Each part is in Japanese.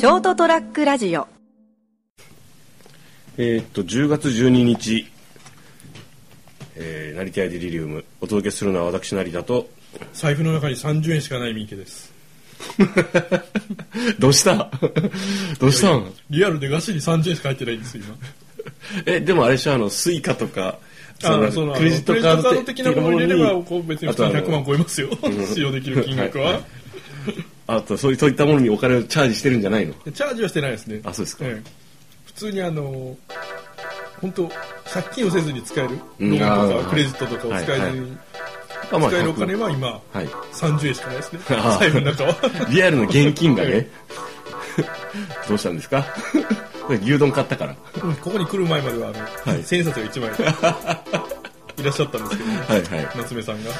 ショートトラックラジオ。えーっと10月12日、えー、成田屋デリリウム。お届けするのは私成田と。財布の中に30円しかない三池です。どうした？どうしたんリアルでガシに30円しか入ってないんですよ今。えでもあれでしょ？あのスイカとかあのそのクレジットカード的なものを入れればにこう別に普通に100万超えますよ。使用できる金額は、ういそういったものにお金をチャージしてるんじゃないの？チャージはしてないですね。あそうですか。ええ。普通にあの本当借金をせずに使えるうん。ローンとかクレジットとかを使えずに、はいあまあ使えるお金は今はい。30円しかないですね。あー。財布の中は。リアルの現金がね。どうしたんですか？牛丼買ったから。うんここに来る前まではあの、はい。千円札が1枚 いらっしゃったんですけどね、はいはい。夏目さんが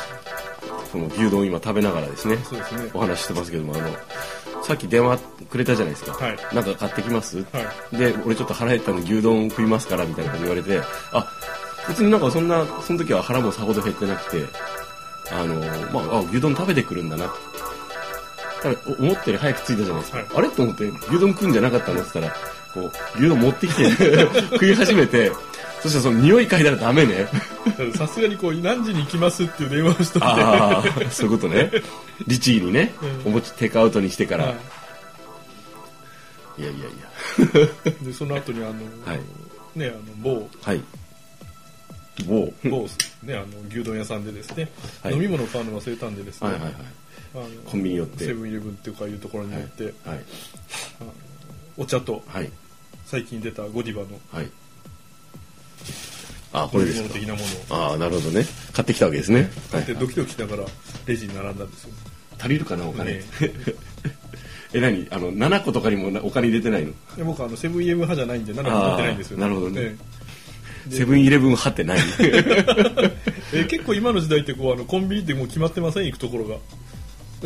その牛丼を今食べながらですねそうですね。お話ししてますけどもあのさっき電話くれたじゃないですか、はい。なんか買ってきます、はい。で俺ちょっと腹減ったんで牛丼食いますからみたいなこと言われてあ別になんかそんなその時は腹もさほど減ってなくてあのまああ牛丼食べてくるんだな。ただお思ったより早く着いたじゃないですか、はい。あれ？と思って牛丼食うんじゃなかったの？って言ったらこう牛丼持ってきて食い始めてそしたらその匂い嗅いだらダメね。さすがにこう何時に行きますっていう電話をしといてああそういうことね。律儀にね、うん。お餅テイクアウトにしてから、、はい。やいやいや。い、でその後にあの、はい。ねあの某。はい。某。某ね。あの牛丼屋さんでですね、はい。飲み物買うの忘れたんでですね、はいはいはい。あのコンビニ寄って。セブンイレブンっていうかいうところに寄って、はい。お茶とはい。最近出たゴディバのはいあこれですか。ああなるほどね。買ってきたわけですね、はい。でドキドキしながらレジに並んだんですよ、足りるかなお金、ね。え何？あの7個とかにもなお金入れてないの？で僕はあのセブンイレブン派じゃないんで7個持ってないんですよ、あーなるほどね。えでセブンイレブン派ってない ええ結構今の時代ってこうあのコンビニってもう決まってません？行くところが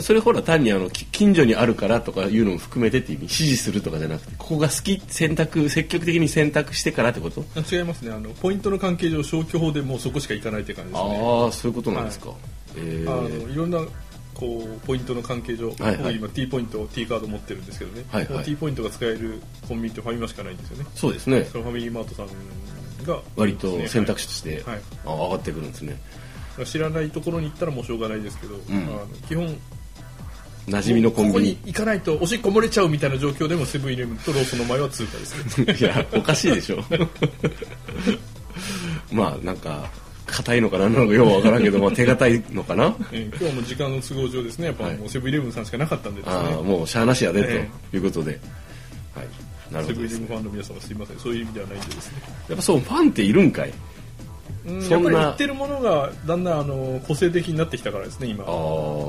それほら単にあのき近所にあるからとかいうのも含めてっていう意味指示するとかじゃなくてここが好き選択積極的に選択してからってこと？あ違いますね。あのポイントの関係上消去法でもうそこしか行かないって感じですね。ああそういうことなんですか、えあー。のいろんなこうポイントの関係上、はいはい。僕今 T ポイント T カード持ってるんですけどね、はいはい。T ポイントが使えるコンビニってファミマしかないんですよね。そうですね。そのファミリーマートさんが割と選択肢として、はい。あ上がってくるんですね。知らないところに行ったらもうしょうがないですけど、ん。あの基本馴染みのコンここビに行かないとおしっこ漏れちゃうみたいな状況でもセブンイレブンとローソンの前は通過ですいやおかしいでしょ。まあなんか硬いのか何なのかようわからんけど、まあ、手堅いのかな。えー今日も時間の都合上ですね。やっぱはい。もうセブンイレブンさんしかなかったんでですね、ああもうしゃあなしやで、えということで、はい、なるほどね。セブンイレブンファンの皆様すいません。そういう意味ではないんでですね。やっぱそうファンっているんかいやっぱり売ってるものがだんだんあの個性的になってきたからですね今。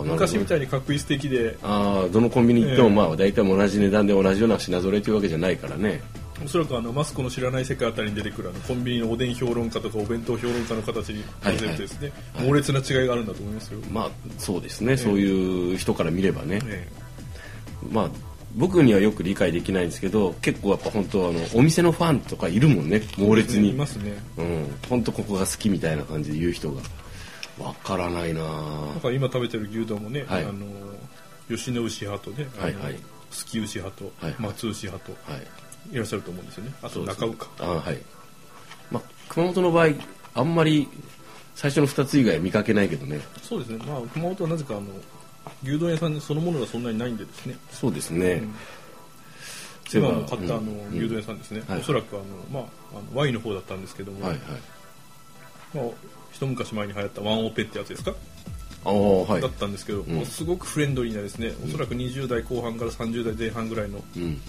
昔みたいにかっこいい素敵で。ああどのコンビニ行っても、ええ。まあ大体同じ値段で同じような品揃えというわけじゃないからね。おそらくあのマスコの知らない世界あたりに出てくるあのコンビニのおでん評論家とかお弁当評論家の形に混ぜるとですね、猛烈な違いがあるんだと思いますよ、まあそうですね、そういう人から見ればね、え。まあ僕にはよく理解できないんですけど結構やっぱ本当あのお店のファンとかいるもんね猛え烈に、いますね。うん。本当ここが好きみたいな感じで言う人が。わからないなだぁから今食べてる牛丼もね、はい。あの吉野牛派とね、はいはい。すき牛派と、はい。松牛派とはい。いらっしゃると思うんですよね。あと中尾か、あはい。まあ熊本の場合あんまり最初の2つ以外は見かけないけどね。そうですね。まあ熊本はなぜかあの牛丼屋さんそのものがそんなにないんでですね。そうですね、今も買ったあのうん。牛丼屋さんですね、はいおそらくあの、まあ、あの Y の方だったんですけども、はいはい。まあ、一昔前に流行ったワンオペってやつですか、ああはい。だったんですけど、うすごくフレンドリーなですね、おそらく20代後半から30代前半ぐらいのうん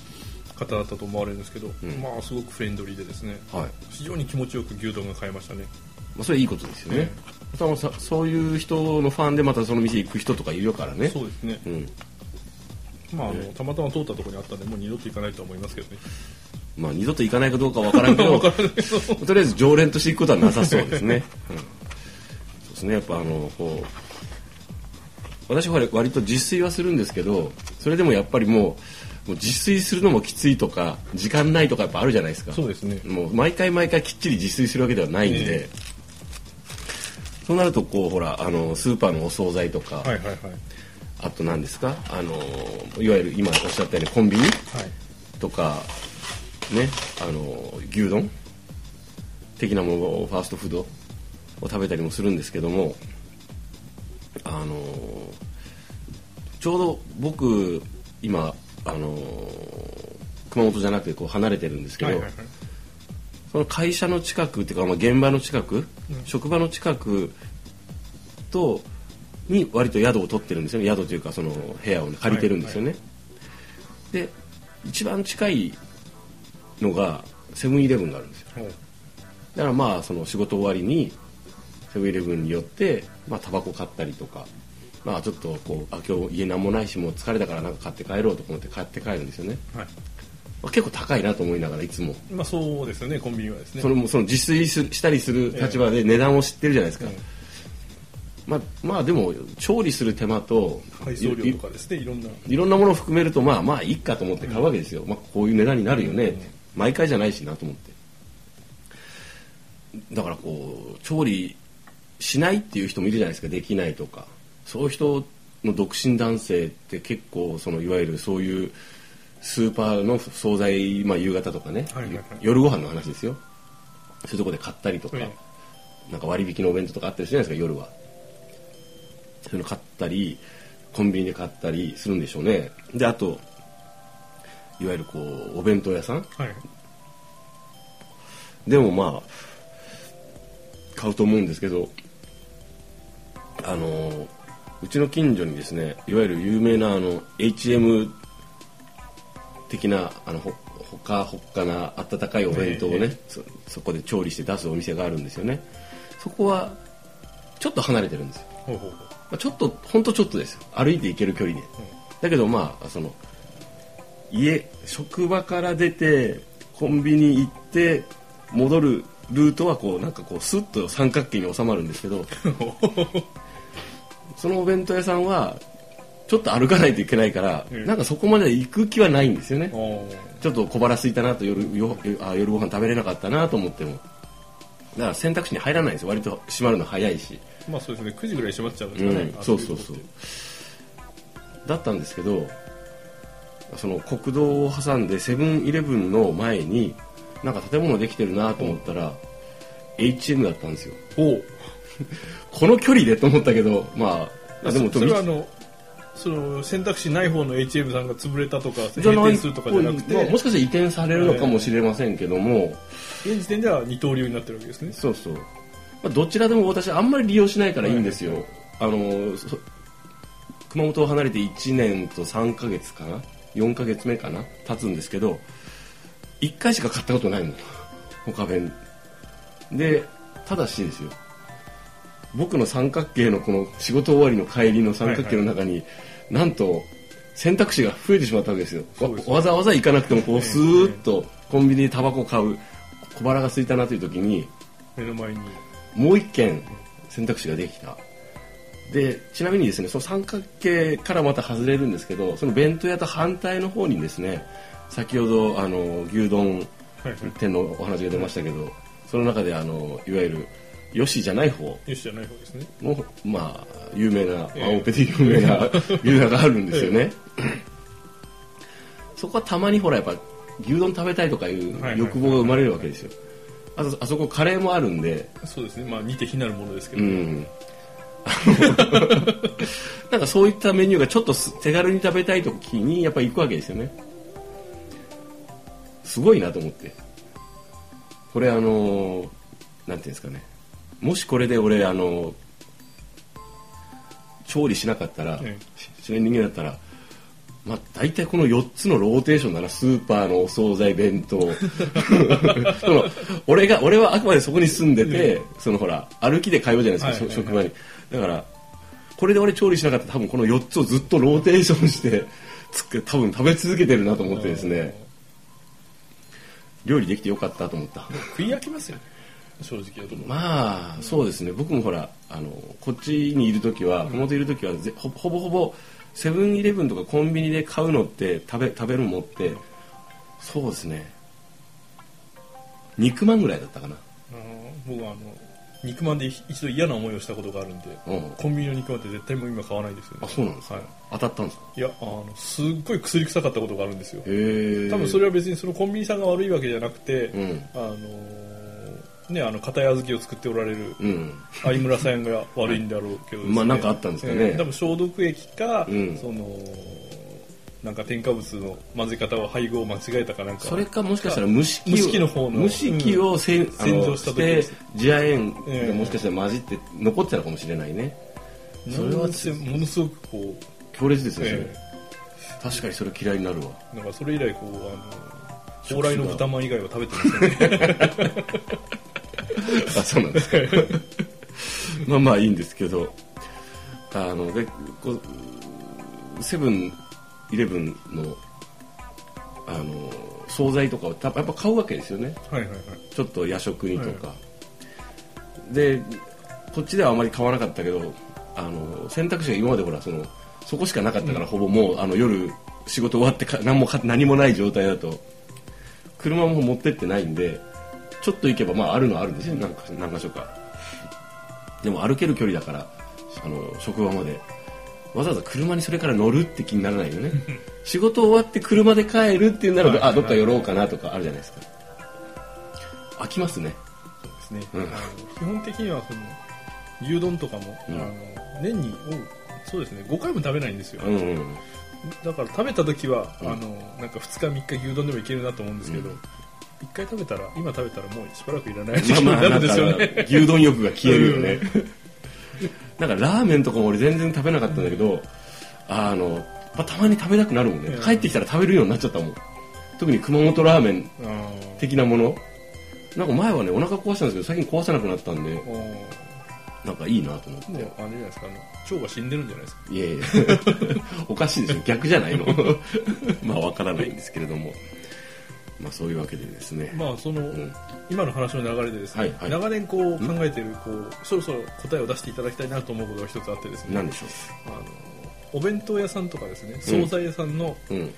方だったと思われるんですけど、ん。まあすごくフレンドリーでですねはい。非常に気持ちよく牛丼が買えましたね。まあ、それいいことですよね、そのさそういう人のファンでまたその店行く人とかいるからね。そうですね、うん。まああのたまたま通ったところにあったんでもう二度と行かないとは思いますけどね。まあ二度と行かないかどうか わからんけど。とりあえず常連として行くことはなさそうですね、うん、そうですねやっぱあのこう私は割と自炊はするんですけどそれでもやっぱりもうもう自炊するのもきついとか時間ないとかやっぱあるじゃないですか。そうですね。もう毎回毎回きっちり自炊するわけではないんで、えそうなるとこうほらあのスーパーのお惣菜とか、はいはいはい。あと何ですか？あのいわゆる今おっしゃったようにコンビニはい。とかねあの牛丼的なものをファーストフードを食べたりもするんですけどもあのちょうど僕今あの熊本じゃなくてこう離れてるんですけど、はいはいはい。その会社の近くっていうか、まあ、現場の近く、職場の近くとに割と宿を取ってるんですよね。宿というかその部屋を、ね、借りてるんですよね、で一番近いのがセブンイレブンがあるんですよ。だからまあその仕事終わりにセブンイレブンに寄ってまあタバコ買ったりとかまあちょっとこうあ今日家なんもないしもう疲れたからなんか買って帰ろうと思って買って帰るんですよね、はい。まあ、結構高いなと思いながらいつも。まあそうですよねコンビニはですね。それもその自炊したりする立場で値段を知ってるじゃないですか、まあ、まあでも調理する手間と配送料とかですねいろんな。いいろんなものを含めるとまあまあいいかと思って買うわけですよ、まあ、こういう値段になるよね。って毎回じゃないしなと思って。だからこう調理しないっていう人もいるじゃないですか。できないとかそういう人の独身男性って結構そのいわゆるそういうスーパーの惣菜、まあ、夕方とかね、はいはいはい。夜ご飯の話ですよ。そういうとこで買ったりとか、えなんか割引のお弁当とかあったりするじゃないですか夜は。そういうの買ったりコンビニで買ったりするんでしょうね。であといわゆるこうお弁当屋さん。はい。でもまあ買うと思うんですけどあのうちの近所にですねいわゆる有名なあの HM 的なあのほほかほっかな温かいお弁当をね、ええそそこで調理して出すお店があるんですよね。そこはちょっと離れてるんですよ、ほうほうほう。まあ、ちょっとほんとちょっとですよ。歩いて行ける距離で、だけどまあその家職場から出てコンビニ行って戻るルートはこうなんかこうスッと三角形に収まるんですけど そのお弁当屋さんはちょっと歩かないといけないから、うん。なんかそこまで行く気はないんですよね。ちょっと小腹空いたなと夜よあ夜ご飯食べれなかったなと思っても。だから選択肢に入らないんですよ。割と閉まるの早いし。まあそうですね。9時ぐらい閉まっちゃうんですうん。かね、そうそうそう。だったんですけどその国道を挟んでセブンイレブンの前になんか建物できてるなと思ったら、HM だったんですよ。おうこの距離でと思ったけどまああでもそそれはあのその選択肢ない方の HM さんが潰れたとか閉じゃない店するとかじゃなくて、まあもしかして移転されるのかもしれませんけども、現時点では二刀流になってるわけですね。そうそう、まあ、どちらでも私あんまり利用しないからいいんですよ、あのそ熊本を離れて1年と3ヶ月かな？4ヶ月目かな？経つんですけど1回しか買ったことないもん他弁。でただしですよ僕の三角形のこの仕事終わりの帰りの三角形の中に、なんと選択肢が増えてしまったわけですよ。そうですわわざわざ行かなくてもこうスーッとコンビニでタバコ買う小腹が空いたなという時に目の前に。もう一件選択肢ができた。でちなみにですねその三角形からまた外れるんですけどその弁当屋と反対の方にですね先ほどあの牛丼店のお話が出ましたけどその中であのいわゆるよしじゃない方。よしじゃない方ですね。のまあ有名なええワンオペで有名な牛丼があるんですよね、そこはたまにほらやっぱ牛丼食べたいとかいう欲望が生まれるわけですよ。あとあそこカレーもあるんで。そうですね。まあ似て非なるものですけうど、んなんかそういったメニューがちょっとす手軽に食べたい時にやっぱ行くわけですよね。すごいなと思って。これあのなんていうんですかねもしこれで俺あの調理しなかったら、えしない人間だったらまあ大体この4つのローテーションだな。スーパーのお惣菜弁当。その俺が俺はあくまでそこに住んでて、そのほら歩きで通うじゃないですか、はいはいはい。職場に。だからこれで俺調理しなかったら多分この4つをずっとローテーションしてつく多分食べ続けてるなと思ってですね。料理できてよかったと思った。食い飽きますよね正直なところ。まあそうですね。僕もほらあのこっちにいる時は熊いる時はぜほほぼほぼセブンイレブンとかコンビニで買うのって食べ食べるものってそうですね。肉まんぐらいだったかな。あの僕はあの肉まんで一度嫌な思いをしたことがあるんでうん。コンビニの肉まんって絶対もう今買わないですよね。あそうなんですか、はい。当たったんですか？いやあのすっごい薬臭かったことがあるんですよ。へえ多分それは別にそのコンビニさんが悪いわけじゃなくて、うん。あのーねあの片小豆を作っておられるうん。相村さんが悪いんだろうけどね、まあなんかあったんですかね。えー多分消毒液か、うん。そのなんか添加物の混ぜ方を配合を間違えたかなんか。それかもしかしたら蒸し器を蒸し器の方の蒸し器をせん、洗浄した時。してですジア塩ええがもしかしたら混じって残ってたのかもしれないね。それはそれはものすごくこ強烈ですう、ね、え。確かにそれ嫌いになるわ。ーなんかそれ以来こうあの蓬莱の豚まん以外は食べてませんね あそうなんですか。まあまあいいんですけどあのでこうセブンイレブンのあの惣菜とかをたやっぱ買うわけですよね。はいはいはい。ちょっと夜食にとか、でこっちではあまり買わなかったけどあの選択肢が今までほらそのそこしかなかったから、ほぼもうあの夜仕事終わってか何もか何もない状態だと車も持ってってないんでちょっと行けばまああるのはあるんですよ、なんか何か所か。でも歩ける距離だからあの職場までわざわざ車にそれから乗るって気にならないよね。仕事終わって車で帰るっていうならはいあどっか寄ろうかなとかあるじゃないですか。飽きますね。そうですね、うん。基本的にはその牛丼とかも、うん。あの年におそうですね。5回も食べないんですよ、うんうんだから食べた時は、うん。あのなんか2日3日牛丼でもいけるなと思うんですけど、うん一1回食べたら今食べたらもうしばらくいらない時まあ期になんですよね、牛丼欲が消えるよね、なんかラーメンとかも俺全然食べなかったんだけど、あの、まあ、たまに食べたくなるもんね、うん。帰ってきたら食べるようになっちゃったもん。特に熊本ラーメン的なもの。なんか前はねお腹壊したんですけど最近壊さなくなったんでおなんかいいなと思って。ーもうあれじゃないですか腸が死んでるんじゃないですか？いえいえ おかしいでしょ逆じゃないの？まあわからないんですけれどもまあそういうわけでですね、まあその、ん。今の話の流れでですね、はいはい。長年こう考えているこうそろそろ答えを出していただきたいなと思うことが一つあってですね何でしょあのお弁当屋さんとかですね惣菜屋さんのううん。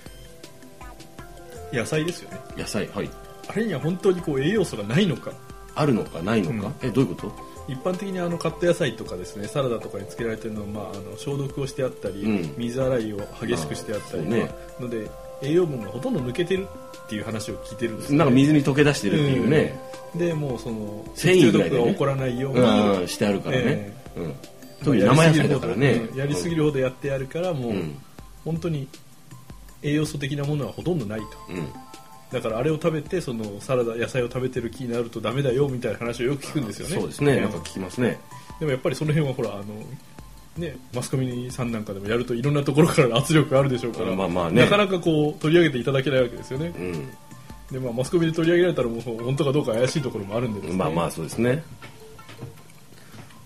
野菜ですよね、野菜はい。あれには本当にこう栄養素がないのか。あるのかないのか、えどういうこと？一般的にあのカット野菜とかですねサラダとかにつけられてるのは、まあ、あの消毒をしてあったり、うん。水洗いを激しくしてあったりねまあので栄養分がほとんど抜けてるっていう話を聞いてるんですなんか水に溶け出してるっていうね、でもうその繊維毒が起こらないように、うん、してあるからね、えうん、特に生野菜だからね。うん。やりすぎるほどやってやるからもう、うん。本当に栄養素的なものはほとんどないと。うん。だからあれを食べてそのサラダ野菜を食べてる気になるとダメだよみたいな話をよく聞くんですよね。そうですね、ええなんか聞きますね。でもやっぱりその辺はほらあのねマスコミさんなんかでもやるといろんなところからの 圧力があるでしょうから、まあまあね。なかなかこう取り上げていただけないわけですよね。うん。で、まあ、マスコミで取り上げられたらもう本当かどうか怪しいところもあるんでですね。まあまあそうですね。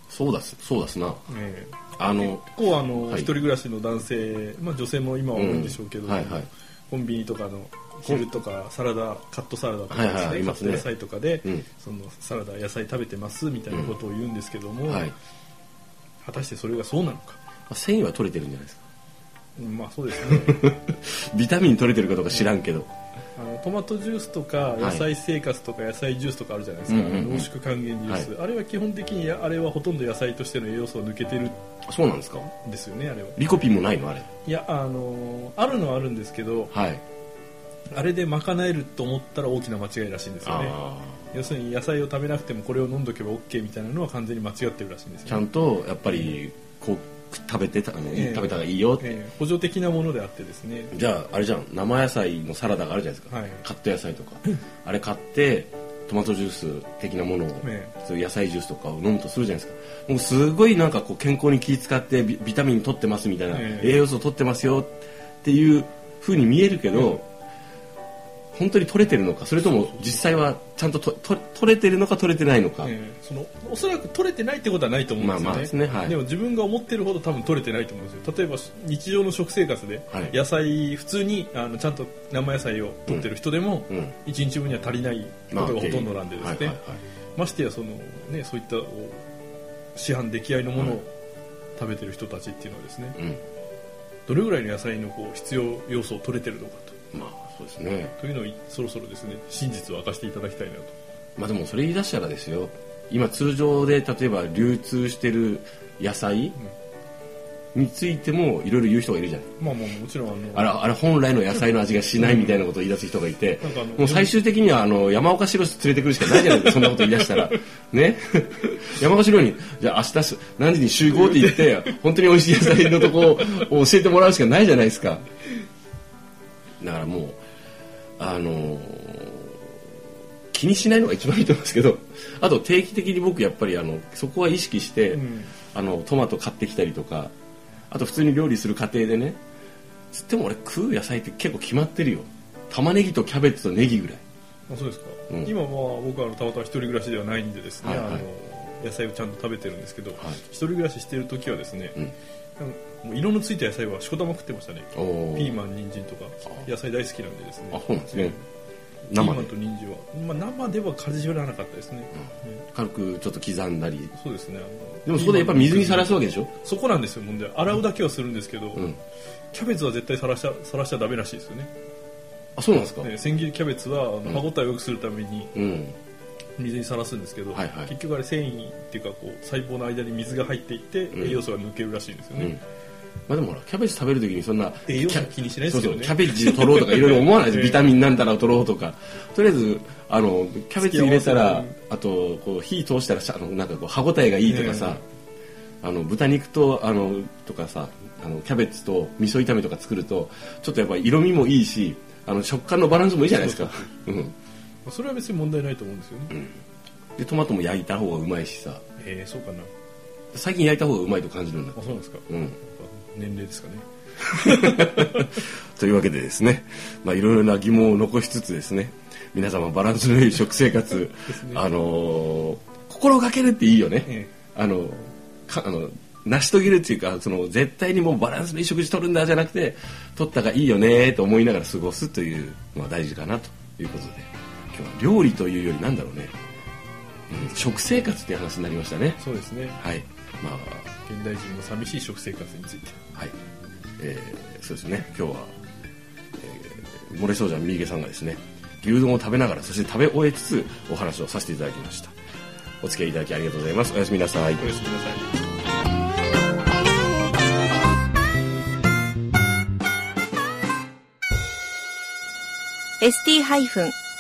そうだすそうだすな。ええ。あの結構あの、はい。一人暮らしの男性、まあ、女性も今は多いんでしょうけど、うんはいはい。コンビニとかの昼とかサラダカットサラダとかはいはいですね,、ありますね。カット野菜とかで、うん。そのサラダ野菜食べてますみたいなことを言うんですけども、はい果たしてそれがそうなのか、繊維は取れてるんじゃないですか。うんまあそうですね。ビタミン取れてるかどうか知らんけど。あのトマトジュースとか野菜生活とか野菜ジュースとかあるじゃないですか、うんうんうん。濃縮還元ジュース、あれは基本的にあれはほとんど野菜としての栄養素を抜けてるそうなんですか？んですよねあれは。リコピンもないの？あれ。いやあのあるのはあるんですけどはい。あれで賄えると思ったら大きな間違いらしいんですよね。あ要するに野菜を食べなくてもこれを飲んどけば OK みたいなのは完全に間違ってるらしいんですーちゃよ、ねんとやっぱりこう食べてたあの、ええ。食べた方がいいよって、ええ。補助的なものであってですね。じゃああれじゃん生野菜のサラダがあるじゃないですか、はい。カット野菜とか。あれ買ってトマトジュース的なものを、えそういう野菜ジュースとかを飲むとするじゃないですか。もうすごいなんかこう健康に気使ってビビタミン取ってますみたいな、ええ。栄養素取ってますよっていう風に見えるけど、本当に取れてるのかそれとも実際はちゃんととと取れてるのか取れてないのか、ええそのおそらく取れてないってことはないと思うんですよね,、まあまあですねはい。でも自分が思ってるほど多分取れてないと思うんですよ。例えば日常の食生活ではい。野菜普通にあのちゃんと生野菜を取ってる人でもうん。1日分には足りないことがほとんどなんでですね、ましてやその、ね、そういったお市販出来合いのものを食べてる人たちっていうのはですね、うん。どれぐらいの野菜のこう必要要素を取れてるのかまあそうですね。とというのをいそろそろですね真実を明かしていただきたいなと。まあでもそれ言い出したらですよ。今通常で例えば流通してる野菜についてもいろいろ言う人がいるじゃない。まあまあもちろんあのあれあれ本来の野菜の味がしないみたいなことを言い出す人がいて、もう最終的にはあの山岡白連れてくるしかないじゃないですか そんなこと言い出したら。ね？山岡白にじゃあ明日何時に集合って言って本当に美味しい野菜のとこを教えてもらうしかないじゃないですか。だからもうあのー気にしないのが一番いいと思うんですけど あと定期的に僕やっぱりあのそこは意識して、うん。あのトマト買ってきたりとかあと普通に料理する過程でねつっても俺食う野菜って結構決まってるよ。玉ねぎとキャベツとネギぐらい。あそうですか、うん。今まあ僕はあのたまたま一人暮らしではないんでですね、はいはい。あの野菜をちゃんと食べてるんですけど、はい。一人暮らししてる時はですね、うんもう色のついた野菜はしこたま食ってましたね。ピーマン人参とか。野菜大好きなんでですね。あそうなんですね。ピーマンと人参は、まあ、生ではかじらなかったですね、軽くちょっと刻んだり。そうですね。でもそこでやっぱ水にさらすわけでしょ？そこなんですよ。問題洗うだけはするんですけど、うん。キャベツは絶対さらしちゃさらしちゃダメらしいですよね。あそうなんですか、ね千切りキャベツはあのん。歯応えを良くするためにうん水にさらすんですけど、はいはい。結局あれ繊維っていうかこう細胞の間に水が入っていって、ん。栄養素が抜けるらしいんですよね、うん。まあでもほらキャベツ食べるときにそんな栄養素キャ気にしないですよね。そうそうキャベツ取ろうとかいろいろ思わないです。ええ。ビタミンなんたらを取ろうとか。とりあえずあのキャベツ入れたらあとこう火通したらさあのなんかこう歯ごたえがいいとかさ、あの豚肉とあのとかさあのキャベツと味噌炒めとか作るとちょっとやっぱ色味もいいしあの食感のバランスもいいじゃないですか。うんそれは別に問題ないと思うんですよね、でトマトも焼いた方がうまいしさ。えー、そうかな。最近焼いた方がうまいと感じるんだ。あそうなんですか、うん。年齢ですかね。というわけでですね、まあ、いろいろな疑問を残しつつですね。皆様バランスのいい食生活、ね。あのー心がけるっていいよね、えあのかあの成し遂げるっていうかその絶対にもうバランスのいい食事取るんだじゃなくて取ったがいいよねと思いながら過ごすというのは大事かなということで今日は料理というよりなんだろうね、うん食生活っていう話になりましたね。そうですね。はい。まあ。現代人の寂しい食生活について。はい、えーそうですね。今日は、えー、漏れそうじゃん三池さんがですね。牛丼を食べながらそして食べ終えつつお話をさせていただきました。お付き合いいただきありがとうございます。おやすみなさい。おやすみなさい